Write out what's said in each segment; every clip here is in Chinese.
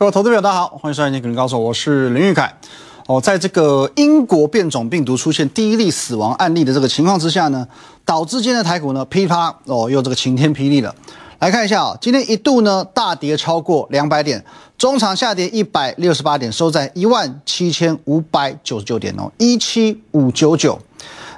各位投资者，大家好，欢迎收看《金股高手》，我是林玉凯。哦，在这个英国变种病毒出现第一例死亡案例的这个情况之下呢，导致今天的台股呢噼啪哦又这个晴天霹雳了。来看一下啊，今天一度呢大跌超过两百点，中场下跌一百六十八点，收在一万七千五百九十九点哦，一七五九九。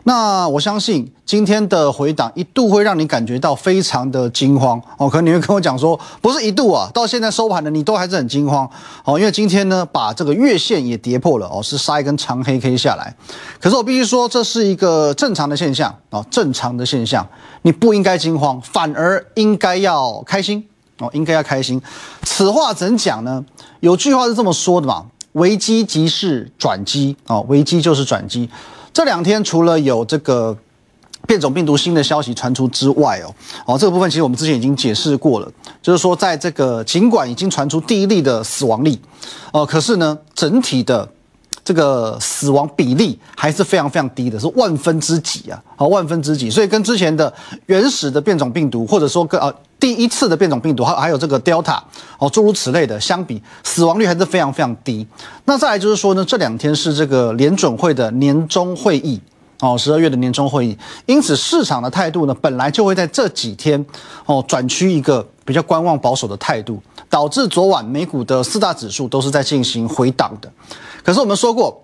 那我相信今天的回档一度会让你感觉到非常的惊慌哦，可能你会跟我讲说，不是一度啊，到现在收盘的你都还是很惊慌哦，因为今天呢把这个月线也跌破了哦，是杀一根长黑 K 下来。可是我必须说，这是一个正常的现象哦，正常的现象，你不应该惊慌，反而应该要开心哦，应该要开心。此话怎讲呢？有句话是这么说的嘛，危机即是转机哦，危机就是转机。这两天除了有这个变种病毒新的消息传出之外，哦，哦，这个部分其实我们之前已经解释过了，就是说在这个尽管已经传出第一例的死亡例，哦，可是呢，整体的这个死亡比例还是非常非常低的，是万分之几啊，好，万分之几，所以跟之前的原始的变种病毒，或者说跟啊第一次的变种病毒，还还有这个 Delta，哦，诸如此类的相比，死亡率还是非常非常低。那再来就是说呢，这两天是这个联准会的年终会议，哦，十二月的年终会议，因此市场的态度呢，本来就会在这几天，哦，转趋一个比较观望保守的态度，导致昨晚美股的四大指数都是在进行回档的。可是我们说过，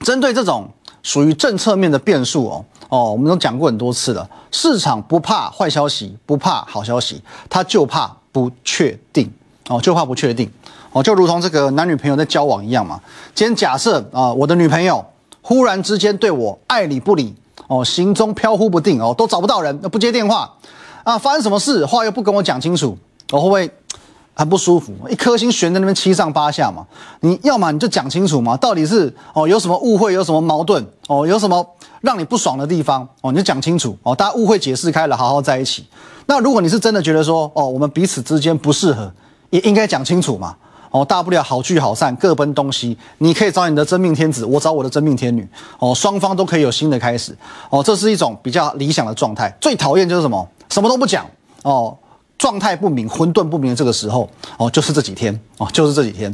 针对这种属于政策面的变数哦。哦，我们都讲过很多次了，市场不怕坏消息，不怕好消息，它就怕不确定哦，就怕不确定哦，就如同这个男女朋友在交往一样嘛。今天假设啊，我的女朋友忽然之间对我爱理不理哦，行踪飘忽不定哦，都找不到人，不接电话啊，发生什么事，话又不跟我讲清楚，我会不会？很不舒服，一颗心悬在那边七上八下嘛。你要么你就讲清楚嘛，到底是哦有什么误会，有什么矛盾哦，有什么让你不爽的地方哦，你就讲清楚哦，大家误会解释开了，好好在一起。那如果你是真的觉得说哦，我们彼此之间不适合，也应该讲清楚嘛。哦，大不了好聚好散，各奔东西。你可以找你的真命天子，我找我的真命天女。哦，双方都可以有新的开始。哦，这是一种比较理想的状态。最讨厌就是什么，什么都不讲哦。状态不明、混沌不明的这个时候，哦，就是这几天，哦，就是这几天。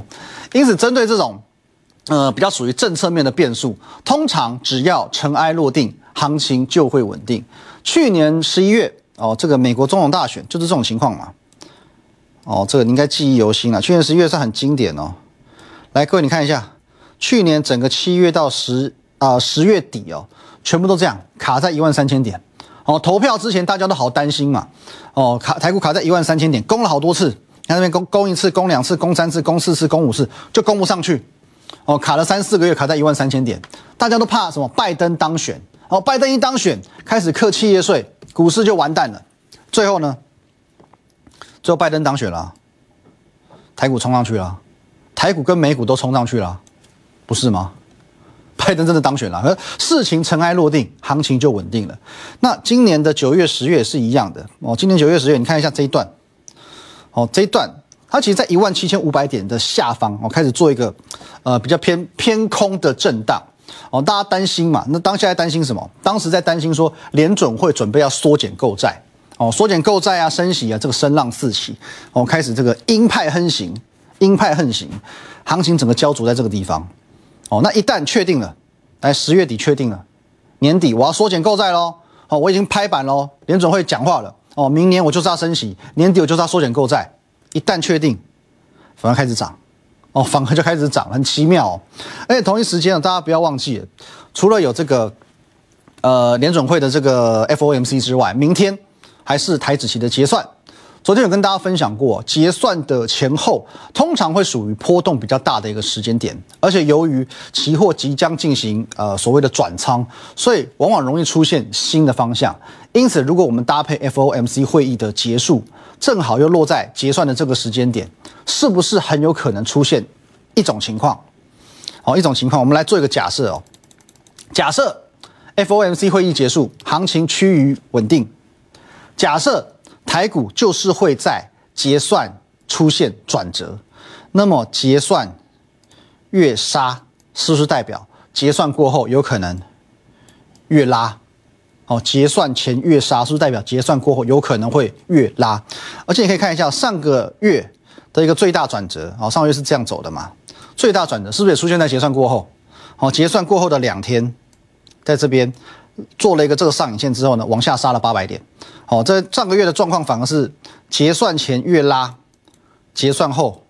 因此，针对这种，呃，比较属于政策面的变数，通常只要尘埃落定，行情就会稳定。去年十一月，哦，这个美国总统大选就是这种情况嘛。哦，这个你应该记忆犹新了。去年十一月是很经典哦。来，各位你看一下，去年整个七月到十啊十月底哦，全部都这样卡在一万三千点。哦，投票之前大家都好担心嘛。哦，卡台股卡在一万三千点，攻了好多次，看那边攻攻一次，攻两次，攻三次，攻四次，攻五次，就攻不上去。哦，卡了三四个月，卡在一万三千点，大家都怕什么？拜登当选。哦，拜登一当选，开始克企业税，股市就完蛋了。最后呢？最后拜登当选了，台股冲上去了，台股跟美股都冲上去了，不是吗？拜登真的当选了，事情尘埃落定，行情就稳定了。那今年的九月、十月是一样的哦。今年九月、十月，你看一下这一段，哦，这一段它其实在一万七千五百点的下方哦，开始做一个呃比较偏偏空的震荡哦。大家担心嘛？那当下在担心什么？当时在担心说联准会准备要缩减购债哦，缩减购债啊，升息啊，这个声浪四起哦，开始这个鹰派横行，鹰派横行，行情整个焦灼在这个地方。哦，那一旦确定了，来十月底确定了，年底我要缩减购债喽。哦，我已经拍板喽，联准会讲话了。哦，明年我就是要升息，年底我就是要缩减购债。一旦确定，反而开始涨。哦，反而就开始涨，很奇妙。哦。而且同一时间呢，大家不要忘记，除了有这个呃联总会的这个 FOMC 之外，明天还是台子期的结算。昨天有跟大家分享过，结算的前后通常会属于波动比较大的一个时间点，而且由于期货即将进行呃所谓的转仓，所以往往容易出现新的方向。因此，如果我们搭配 FOMC 会议的结束，正好又落在结算的这个时间点，是不是很有可能出现一种情况？好，一种情况，我们来做一个假设哦。假设 FOMC 会议结束，行情趋于稳定。假设。台股就是会在结算出现转折，那么结算越杀，是不是代表结算过后有可能越拉？哦，结算前越杀，是不是代表结算过后有可能会越拉？而且你可以看一下上个月的一个最大转折，哦，上个月是这样走的嘛？最大转折是不是也出现在结算过后？好，结算过后的两天，在这边做了一个这个上影线之后呢，往下杀了八百点。好，这上个月的状况反而是结算前越拉，结算后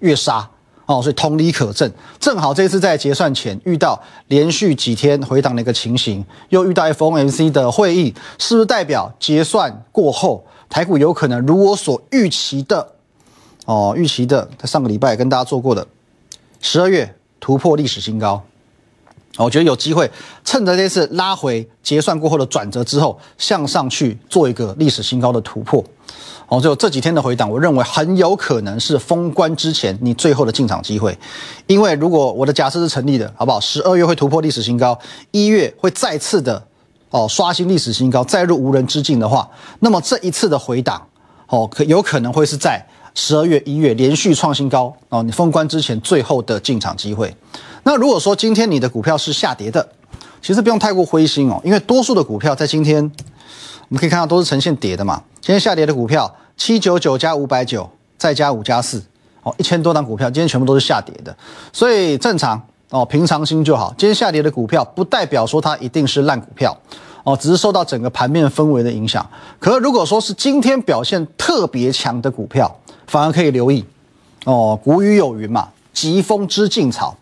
越杀。哦，所以同理可证，正好这次在结算前遇到连续几天回档的一个情形，又遇到 FOMC 的会议，是不是代表结算过后台股有可能如我所预期的？哦，预期的，在上个礼拜跟大家做过的，十二月突破历史新高。我觉得有机会趁着这次拉回结算过后的转折之后，向上去做一个历史新高的突破。哦，就这几天的回档，我认为很有可能是封关之前你最后的进场机会。因为如果我的假设是成立的，好不好？十二月会突破历史新高，一月会再次的哦刷新历史新高，再入无人之境的话，那么这一次的回档，哦，可有可能会是在十二月、一月连续创新高哦，你封关之前最后的进场机会。那如果说今天你的股票是下跌的，其实不用太过灰心哦，因为多数的股票在今天我们可以看到都是呈现跌的嘛。今天下跌的股票七九九加五百九，再加五加四，哦，一千多档股票今天全部都是下跌的，所以正常哦，平常心就好。今天下跌的股票不代表说它一定是烂股票哦，只是受到整个盘面氛围的影响。可如果说是今天表现特别强的股票，反而可以留意哦。古语有云嘛，疾风知劲草。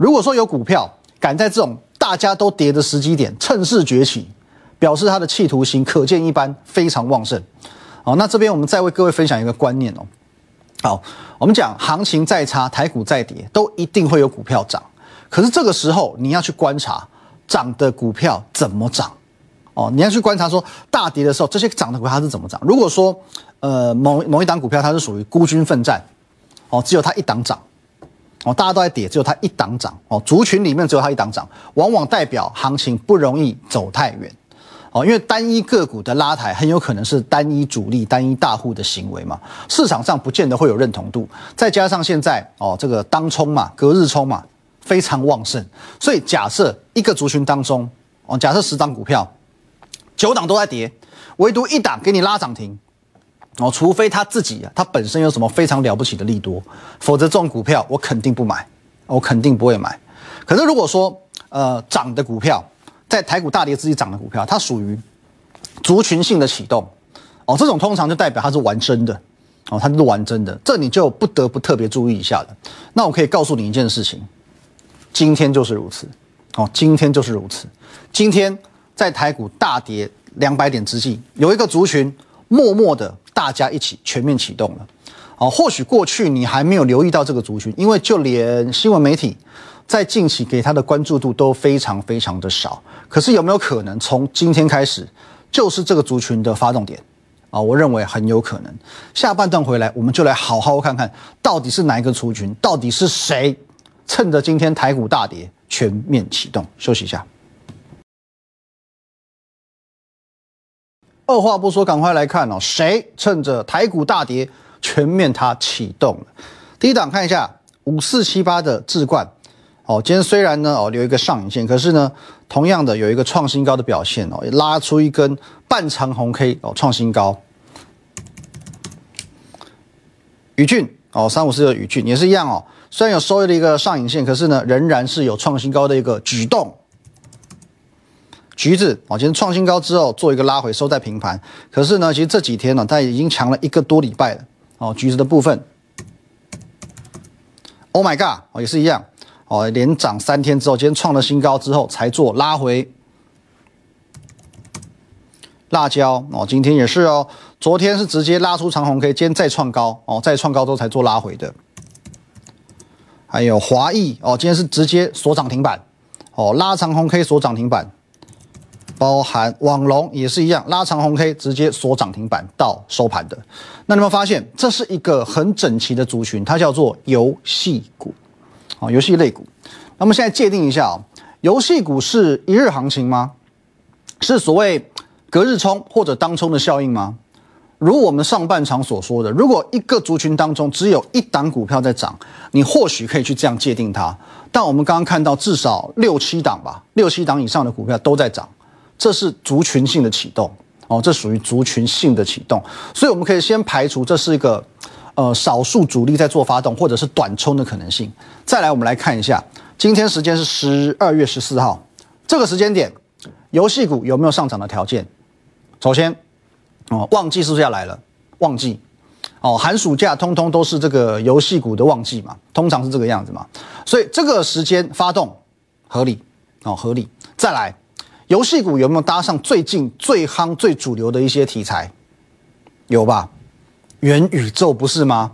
如果说有股票敢在这种大家都跌的时机点趁势崛起，表示它的企图心可见一斑，非常旺盛。好，那这边我们再为各位分享一个观念哦。好，我们讲行情再差，台股再跌，都一定会有股票涨。可是这个时候你要去观察涨的股票怎么涨哦，你要去观察说大跌的时候这些涨的股票它是怎么涨。如果说呃某某一档股票它是属于孤军奋战哦，只有它一档涨。哦，大家都在跌，只有它一档涨哦。族群里面只有它一档涨，往往代表行情不容易走太远哦。因为单一个股的拉抬很有可能是单一主力、单一大户的行为嘛，市场上不见得会有认同度。再加上现在哦，这个当冲嘛、隔日冲嘛非常旺盛，所以假设一个族群当中哦，假设十档股票，九档都在跌，唯独一档给你拉涨停。哦，除非他自己啊，他本身有什么非常了不起的利多，否则这种股票我肯定不买，我肯定不会买。可是如果说呃涨的股票，在台股大跌之际涨的股票，它属于族群性的启动，哦，这种通常就代表它是玩真的，哦，它是玩真的，这你就不得不特别注意一下了。那我可以告诉你一件事情，今天就是如此，哦，今天就是如此。今天在台股大跌两百点之际，有一个族群默默的。大家一起全面启动了，啊，或许过去你还没有留意到这个族群，因为就连新闻媒体在近期给他的关注度都非常非常的少。可是有没有可能从今天开始就是这个族群的发动点啊？我认为很有可能。下半段回来，我们就来好好看看到底是哪一个族群，到底是谁趁着今天台股大跌全面启动。休息一下。二话不说，赶快来看哦！谁趁着台股大跌，全面它启动了？第一档看一下五四七八的智冠哦，今天虽然呢哦留一个上影线，可是呢同样的有一个创新高的表现哦，拉出一根半长红 K 哦，创新高。宇峻哦，三五四的宇峻也是一样哦，虽然有收了一个上影线，可是呢仍然是有创新高的一个举动。橘子哦，今天创新高之后做一个拉回，收在平盘。可是呢，其实这几天呢，它已经强了一个多礼拜了哦。橘子的部分，Oh my god 哦，也是一样哦，连涨三天之后，今天创了新高之后才做拉回。辣椒哦，今天也是哦，昨天是直接拉出长红 K，今天再创高哦，再创高之后才做拉回的。还有华裔哦，今天是直接锁涨停板哦，拉长红 K 锁涨停板。包含网龙也是一样，拉长红 K 直接锁涨停板到收盘的。那你们发现这是一个很整齐的族群，它叫做游戏股，啊，游戏类股。那么现在界定一下啊，游戏股是一日行情吗？是所谓隔日冲或者当冲的效应吗？如我们上半场所说的，如果一个族群当中只有一档股票在涨，你或许可以去这样界定它。但我们刚刚看到至少六七档吧，六七档以上的股票都在涨。这是族群性的启动哦，这属于族群性的启动，所以我们可以先排除这是一个呃少数主力在做发动或者是短冲的可能性。再来，我们来看一下，今天时间是十二月十四号，这个时间点，游戏股有没有上涨的条件？首先，哦，旺季是不是要来了？旺季，哦，寒暑假通通都是这个游戏股的旺季嘛，通常是这个样子嘛，所以这个时间发动合理，哦，合理。再来。游戏股有没有搭上最近最夯、最主流的一些题材？有吧？元宇宙不是吗？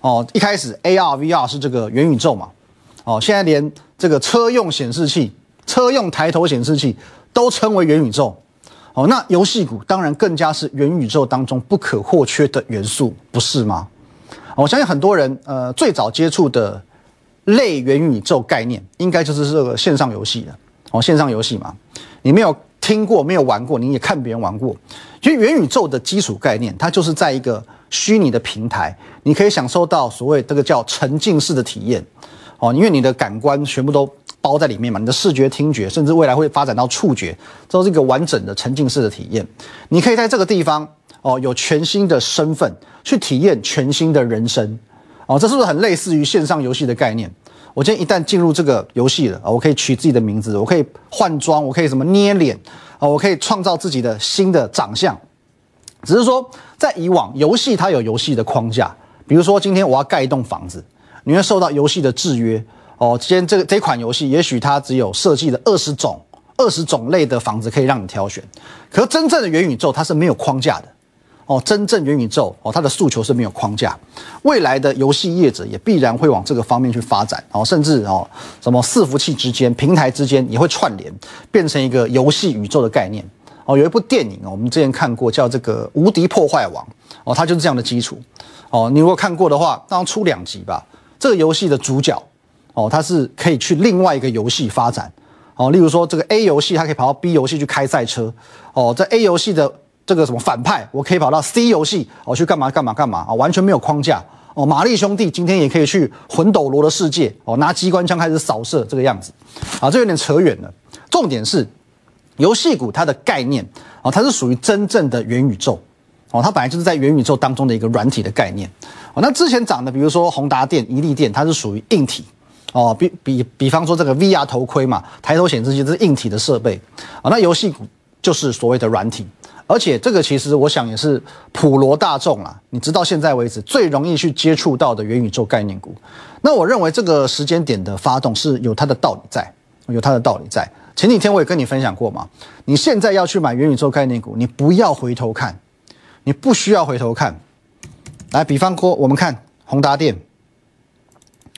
哦，一开始 AR、VR 是这个元宇宙嘛？哦，现在连这个车用显示器、车用抬头显示器都称为元宇宙。哦，那游戏股当然更加是元宇宙当中不可或缺的元素，不是吗？我相信很多人呃最早接触的类元宇宙概念，应该就是这个线上游戏了。哦，线上游戏嘛。你没有听过，没有玩过，你也看别人玩过。其实元宇宙的基础概念，它就是在一个虚拟的平台，你可以享受到所谓这个叫沉浸式的体验。哦，因为你的感官全部都包在里面嘛，你的视觉、听觉，甚至未来会发展到触觉，都是一个完整的沉浸式的体验。你可以在这个地方哦，有全新的身份去体验全新的人生。哦，这是不是很类似于线上游戏的概念？我今天一旦进入这个游戏了啊，我可以取自己的名字，我可以换装，我可以什么捏脸啊，我可以创造自己的新的长相。只是说，在以往游戏它有游戏的框架，比如说今天我要盖一栋房子，你会受到游戏的制约哦。今天这个这款游戏，也许它只有设计的二十种、二十种类的房子可以让你挑选，可是真正的元宇宙它是没有框架的。哦，真正元宇宙哦，它的诉求是没有框架，未来的游戏业者也必然会往这个方面去发展哦，甚至哦，什么伺服器之间、平台之间也会串联，变成一个游戏宇宙的概念哦。有一部电影哦，我们之前看过，叫这个《无敌破坏王》哦，它就是这样的基础哦。你如果看过的话，当出两集吧。这个游戏的主角哦，他是可以去另外一个游戏发展哦，例如说这个 A 游戏，它可以跑到 B 游戏去开赛车哦，在 A 游戏的。这个什么反派，我可以跑到 C 游戏，我去干嘛干嘛干嘛啊，完全没有框架哦。玛丽兄弟今天也可以去魂斗罗的世界哦，拿机关枪开始扫射这个样子啊，这有点扯远了。重点是游戏股它的概念哦，它是属于真正的元宇宙哦，它本来就是在元宇宙当中的一个软体的概念哦。那之前涨的，比如说宏达电、宜利电，它是属于硬体哦，比比比方说这个 VR 头盔嘛，抬头显示器这是硬体的设备啊，那游戏股就是所谓的软体。而且这个其实我想也是普罗大众啦，你直到现在为止最容易去接触到的元宇宙概念股。那我认为这个时间点的发动是有它的道理在，有它的道理在。前几天我也跟你分享过嘛，你现在要去买元宇宙概念股，你不要回头看，你不需要回头看。来，比方说我们看宏达电，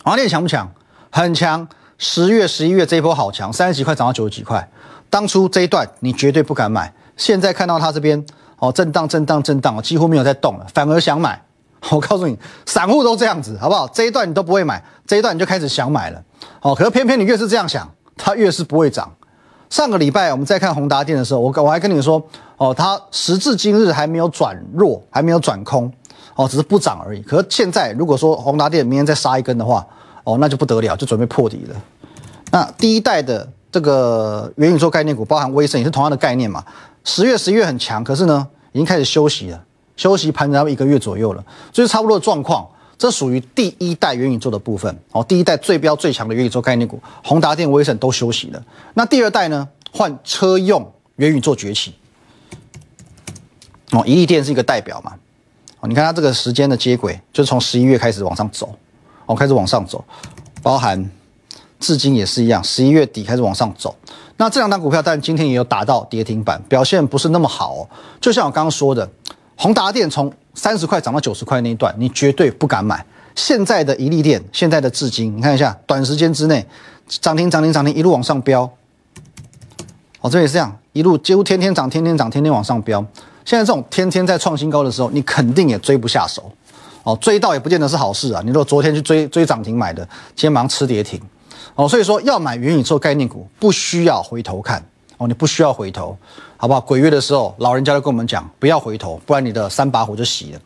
宏达电强不强？很强。十月、十一月这一波好强，三十几块涨到九十几块。当初这一段你绝对不敢买。现在看到它这边哦，震荡、震荡、震荡，几乎没有在动了，反而想买。我告诉你，散户都这样子，好不好？这一段你都不会买，这一段你就开始想买了。哦，可是偏偏你越是这样想，它越是不会涨。上个礼拜我们在看宏达电的时候，我我还跟你说，哦，它时至今日还没有转弱，还没有转空，哦，只是不涨而已。可是现在如果说宏达电明天再杀一根的话，哦，那就不得了，就准备破底了。那第一代的这个元宇宙概念股，包含威盛也是同样的概念嘛。十月、十一月很强，可是呢，已经开始休息了，休息盘整一个月左右了，所以差不多的状况。这属于第一代元宇宙的部分哦，第一代最标最强的元宇宙概念股，宏达电、威盛都休息了。那第二代呢，换车用元宇宙崛起。哦，一利电是一个代表嘛？哦，你看它这个时间的接轨，就是从十一月开始往上走，哦，开始往上走，包含至今也是一样，十一月底开始往上走。那这两档股票，但今天也有打到跌停板，表现不是那么好。就像我刚刚说的，宏达电从三十块涨到九十块那一段，你绝对不敢买。现在的一利电，现在的至今，你看一下，短时间之内涨停涨停涨停，一路往上飙。哦，这也是这样，一路几乎天天涨，天天涨，天天往上飙。现在这种天天在创新高的时候，你肯定也追不下手。哦，追到也不见得是好事啊。你如果昨天去追追涨停买的，今天马上吃跌停。哦，所以说要买元宇宙概念股，不需要回头看哦，你不需要回头，好不好？鬼月的时候，老人家都跟我们讲，不要回头，不然你的三把火就熄了。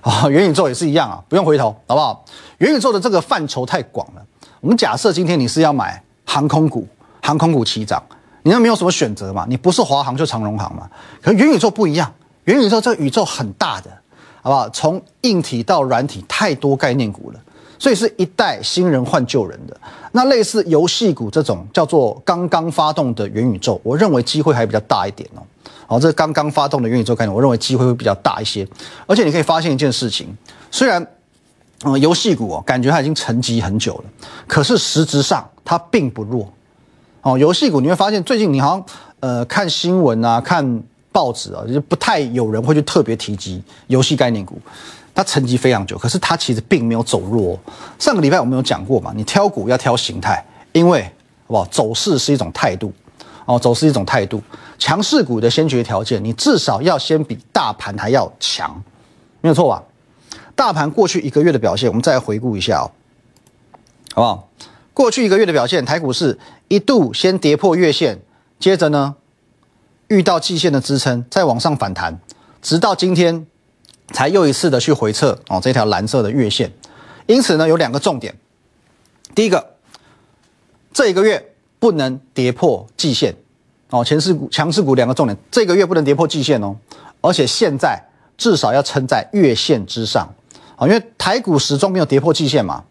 啊，元宇宙也是一样啊，不用回头，好不好？元宇宙的这个范畴太广了。我们假设今天你是要买航空股，航空股齐涨，你那没有什么选择嘛？你不是华航就长荣航嘛？可元宇宙不一样，元宇宙这个宇宙很大的好不好？从硬体到软体，太多概念股了，所以是一代新人换旧人的。那类似游戏股这种叫做刚刚发动的元宇宙，我认为机会还比较大一点哦。好，这刚刚发动的元宇宙概念，我认为机会会比较大一些。而且你可以发现一件事情，虽然嗯游戏股哦，感觉它已经沉寂很久了，可是实质上它并不弱。哦，游戏股你会发现最近你好像呃看新闻啊，看报纸啊，就不太有人会去特别提及游戏概念股。它沉积非常久，可是它其实并没有走弱。上个礼拜我们有讲过嘛，你挑股要挑形态，因为好不好？走势是一种态度，哦，走势一种态度。强势股的先决条件，你至少要先比大盘还要强，没有错吧？大盘过去一个月的表现，我们再回顾一下哦，好不好？过去一个月的表现，台股市一度先跌破月线，接着呢遇到季线的支撑，再往上反弹，直到今天。才又一次的去回测哦，这条蓝色的月线，因此呢有两个重点，第一个，这一个月不能跌破季线。哦，强势股强势股两个重点，这个月不能跌破季线哦，而且现在至少要撑在月线之上。啊，因为台股始终没有跌破季线嘛，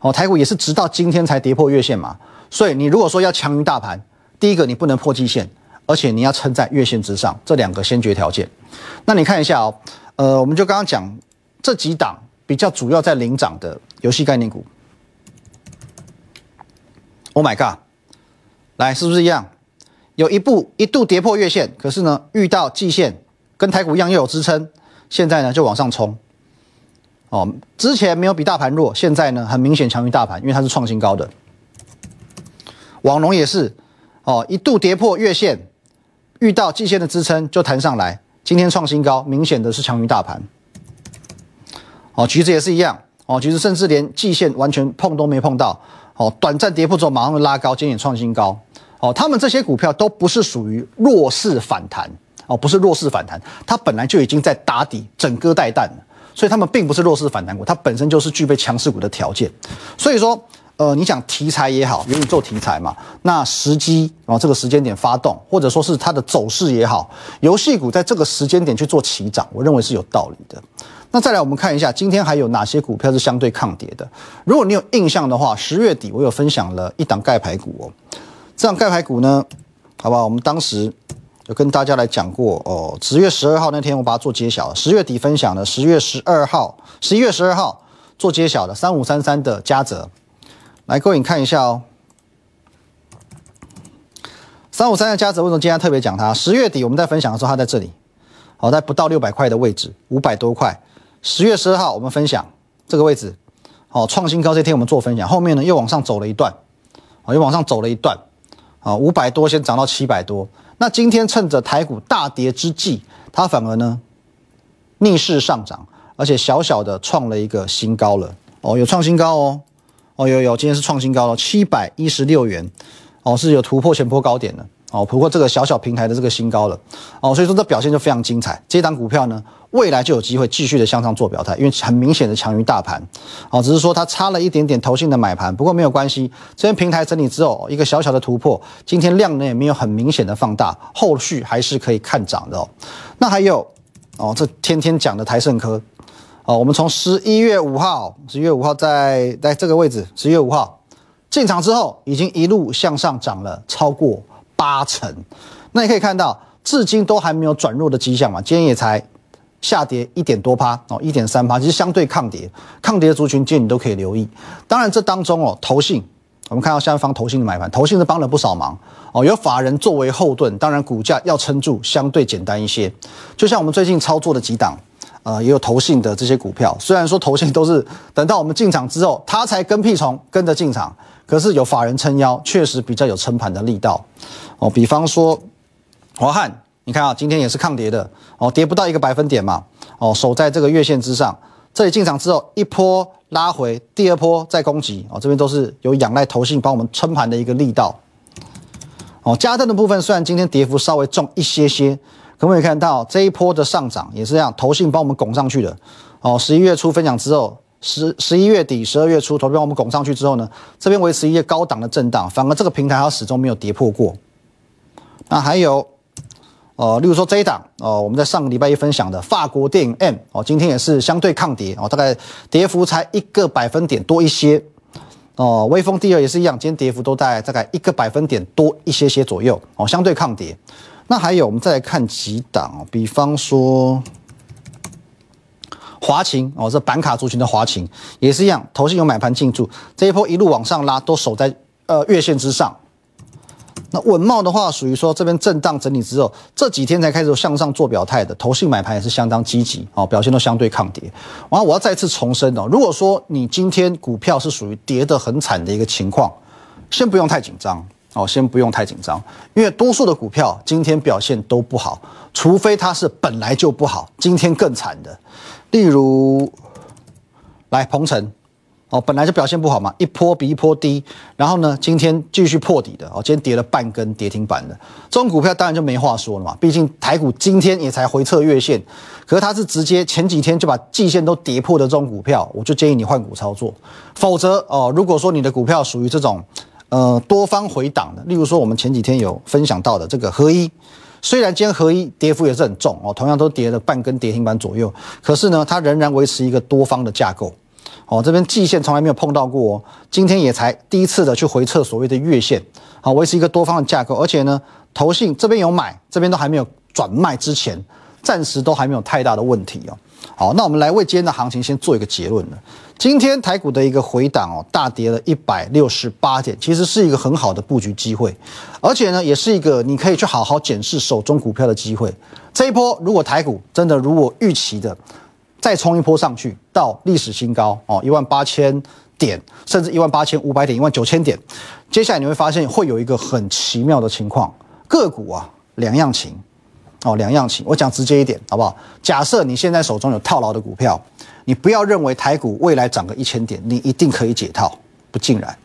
哦，台股也是直到今天才跌破月线嘛，所以你如果说要强于大盘，第一个你不能破季线，而且你要撑在月线之上，这两个先决条件，那你看一下哦。呃，我们就刚刚讲这几档比较主要在领涨的游戏概念股。Oh my god，来是不是一样？有一步一度跌破月线，可是呢遇到季线跟台股一样又有支撑，现在呢就往上冲。哦，之前没有比大盘弱，现在呢很明显强于大盘，因为它是创新高的。网龙也是，哦一度跌破月线，遇到季线的支撑就弹上来。今天创新高，明显的是强于大盘。哦，橘子也是一样。哦，橘子甚至连季线完全碰都没碰到。哦，短暂跌破之后马上拉高，今天创新高。哦，他们这些股票都不是属于弱势反弹。哦，不是弱势反弹，它本来就已经在打底整个带弹了，所以他们并不是弱势反弹股，它本身就是具备强势股的条件。所以说。呃，你讲题材也好，元宇宙题材嘛，那时机啊，这个时间点发动，或者说是它的走势也好，游戏股在这个时间点去做起涨，我认为是有道理的。那再来，我们看一下今天还有哪些股票是相对抗跌的。如果你有印象的话，十月底我有分享了一档盖牌股哦。这档盖牌股呢，好不好？我们当时有跟大家来讲过哦。十月十二号那天我把它做揭晓，十月底分享的，十月十二号、十一月十二号做揭晓的三五三三的嘉泽。来，各位你看一下哦，三五三的加值为什么今天特别讲它？十月底我们在分享的时候，它在这里，好，在不到六百块的位置，五百多块。十月十二号我们分享这个位置，好，创新高这天我们做分享，后面呢又往上走了一段，好，又往上走了一段，啊，五百多先涨到七百多。那今天趁着台股大跌之际，它反而呢逆势上涨，而且小小的创了一个新高了，哦，有创新高哦。哦，有有，今天是创新高了，七百一十六元，哦，是有突破前波高点的，哦，突破这个小小平台的这个新高了，哦，所以说这表现就非常精彩。这档股票呢，未来就有机会继续的向上做表态，因为很明显的强于大盘，哦，只是说它差了一点点头性的买盘，不过没有关系，这边平台整理之后，一个小小的突破，今天量呢也没有很明显的放大，后续还是可以看涨的哦。那还有，哦，这天天讲的台盛科。哦，我们从十一月五号，十一月五号在在这个位置，十一月五号进场之后，已经一路向上涨了超过八成。那你可以看到，至今都还没有转弱的迹象嘛？今天也才下跌一点多趴哦，一点三趴，其实相对抗跌，抗跌族群今天你都可以留意。当然，这当中哦，投信，我们看到下方投信的买盘，投信是帮了不少忙哦，有法人作为后盾，当然股价要撑住相对简单一些。就像我们最近操作的几档。呃，也有投信的这些股票，虽然说投信都是等到我们进场之后，它才跟屁虫跟着进场，可是有法人撑腰，确实比较有撑盘的力道。哦，比方说华汉，你看啊，今天也是抗跌的，哦，跌不到一个百分点嘛，哦，守在这个月线之上，这里进场之后一波拉回，第二波再攻击，哦，这边都是有仰赖投信帮我们撑盘的一个力道。哦，加登的部分虽然今天跌幅稍微重一些些。可不可以看到这一波的上涨也是这样，投信帮我们拱上去的。哦，十一月初分享之后，十十一月底、十二月初，投信帮我们拱上去之后呢，这边维持一个高档的震荡，反而这个平台它始终没有跌破过。那还有，呃，例如说这一档，哦，我们在上个礼拜一分享的法国电影 M，哦，今天也是相对抗跌，哦，大概跌幅才一个百分点多一些，哦，微风第二也是一样，今天跌幅都在大概一个百分点多一些些左右，哦，相对抗跌。那还有，我们再来看几档，比方说华勤，哦，这板卡族群的华勤也是一样，头信有买盘进驻，这一波一路往上拉，都守在呃月线之上。那稳茂的话，属于说这边震荡整理之后，这几天才开始向上做表态的，投信买盘也是相当积极哦，表现都相对抗跌。然后，我要再次重申哦，如果说你今天股票是属于跌得很惨的一个情况，先不用太紧张哦，先不用太紧张，因为多数的股票今天表现都不好，除非它是本来就不好，今天更惨的，例如来鹏程。哦，本来就表现不好嘛，一波比一波低，然后呢，今天继续破底的哦，今天跌了半根跌停板的，这种股票当然就没话说了嘛，毕竟台股今天也才回测月线，可是它是直接前几天就把季线都跌破的这种股票，我就建议你换股操作，否则哦，如果说你的股票属于这种呃多方回档的，例如说我们前几天有分享到的这个合一，虽然今天合一跌幅也是很重哦，同样都跌了半根跌停板左右，可是呢，它仍然维持一个多方的架构。哦，这边季线从来没有碰到过，哦，今天也才第一次的去回测所谓的月线，好，维持一个多方的架构，而且呢，投信这边有买，这边都还没有转卖之前，暂时都还没有太大的问题哦。好，那我们来为今天的行情先做一个结论了。今天台股的一个回档哦，大跌了一百六十八点，其实是一个很好的布局机会，而且呢，也是一个你可以去好好检视手中股票的机会。这一波如果台股真的如我预期的。再冲一波上去到历史新高哦，一万八千点，甚至一万八千五百点，一万九千点。接下来你会发现会有一个很奇妙的情况，个股啊两样情哦，两样情。我讲直接一点好不好？假设你现在手中有套牢的股票，你不要认为台股未来涨个一千点，你一定可以解套，不尽然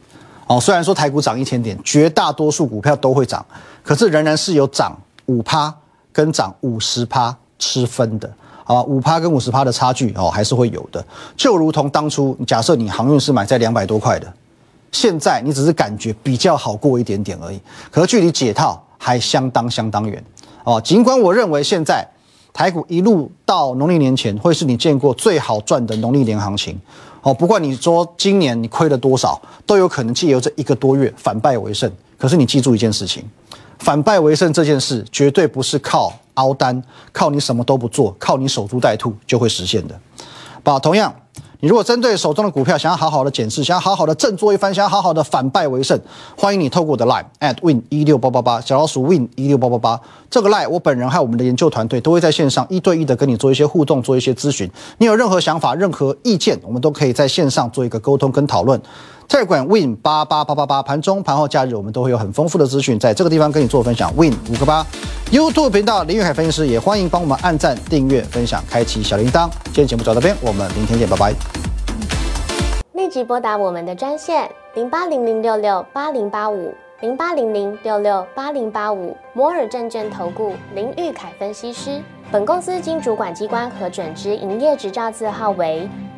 哦。虽然说台股涨一千点，绝大多数股票都会涨，可是仍然是有涨五趴跟涨五十趴吃分的。啊，五趴跟五十趴的差距哦，还是会有的。就如同当初假设你航运是买在两百多块的，现在你只是感觉比较好过一点点而已，可是距离解套还相当相当远哦。尽管我认为现在台股一路到农历年前会是你见过最好赚的农历年行情哦，不管你说今年你亏了多少，都有可能借由这一个多月反败为胜。可是你记住一件事情，反败为胜这件事绝对不是靠。熬单靠你什么都不做，靠你守株待兔就会实现的。把同样，你如果针对手中的股票想要好好的检视，想要好好的振作一番，想要好好的反败为胜，欢迎你透过我的 line at win 一六八八八小老鼠 win 一六八八八这个 line，我本人还有我们的研究团队都会在线上一对一的跟你做一些互动，做一些咨询。你有任何想法、任何意见，我们都可以在线上做一个沟通跟讨论。泰管 Win 八八八八八，盘中、盘后、假日，我们都会有很丰富的资讯，在这个地方跟你做分享。Win 五个八，YouTube 频道林玉海分析师也欢迎帮我们按赞、订阅、分享、开启小铃铛。今天节目就到这边，我们明天见，拜拜。立即拨打我们的专线零八零零六六八零八五零八零零六六八零八五摩尔证券投顾林玉凯分析师。本公司经主管机关核准之营业执照字号为。